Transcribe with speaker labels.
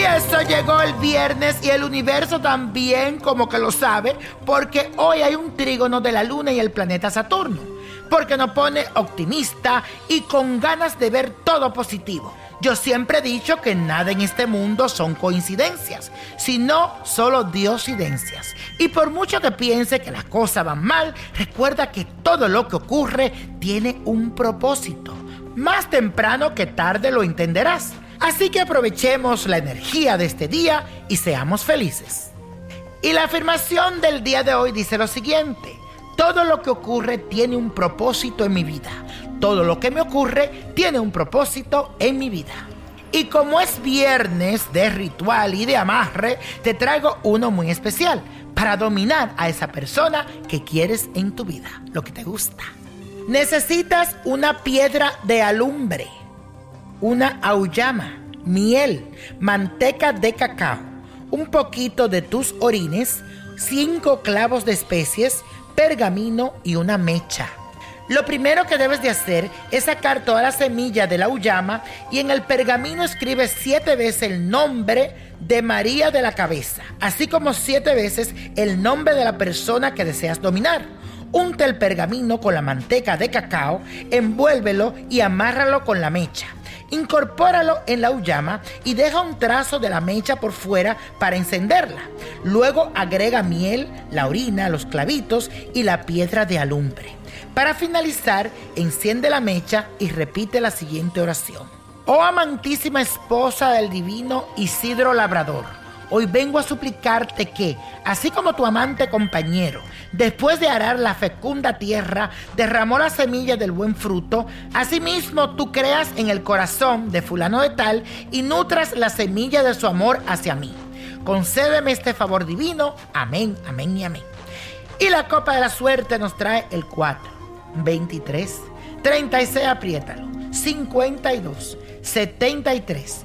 Speaker 1: Y eso llegó el viernes y el universo también como que lo sabe porque hoy hay un trígono de la luna y el planeta Saturno. Porque nos pone optimista y con ganas de ver todo positivo. Yo siempre he dicho que nada en este mundo son coincidencias, sino solo diosidencias. Y por mucho que piense que las cosas van mal, recuerda que todo lo que ocurre tiene un propósito. Más temprano que tarde lo entenderás. Así que aprovechemos la energía de este día y seamos felices. Y la afirmación del día de hoy dice lo siguiente. Todo lo que ocurre tiene un propósito en mi vida. Todo lo que me ocurre tiene un propósito en mi vida. Y como es viernes de ritual y de amarre, te traigo uno muy especial para dominar a esa persona que quieres en tu vida, lo que te gusta. Necesitas una piedra de alumbre, una auyama, miel, manteca de cacao, un poquito de tus orines, cinco clavos de especies, pergamino y una mecha. Lo primero que debes de hacer es sacar toda la semilla de la uyama y en el pergamino escribes siete veces el nombre de María de la cabeza, así como siete veces el nombre de la persona que deseas dominar. Unta el pergamino con la manteca de cacao, envuélvelo y amárralo con la mecha. Incorpóralo en la uyama y deja un trazo de la mecha por fuera para encenderla. Luego agrega miel, la orina, los clavitos y la piedra de alumbre. Para finalizar, enciende la mecha y repite la siguiente oración. Oh amantísima esposa del divino Isidro Labrador, hoy vengo a suplicarte que, así como tu amante compañero, después de arar la fecunda tierra, derramó la semilla del buen fruto, asimismo tú creas en el corazón de fulano de tal y nutras la semilla de su amor hacia mí. Concédeme este favor divino. Amén, amén y amén. Y la copa de la suerte nos trae el 4, 23, 36, apriétalo, 52, 73,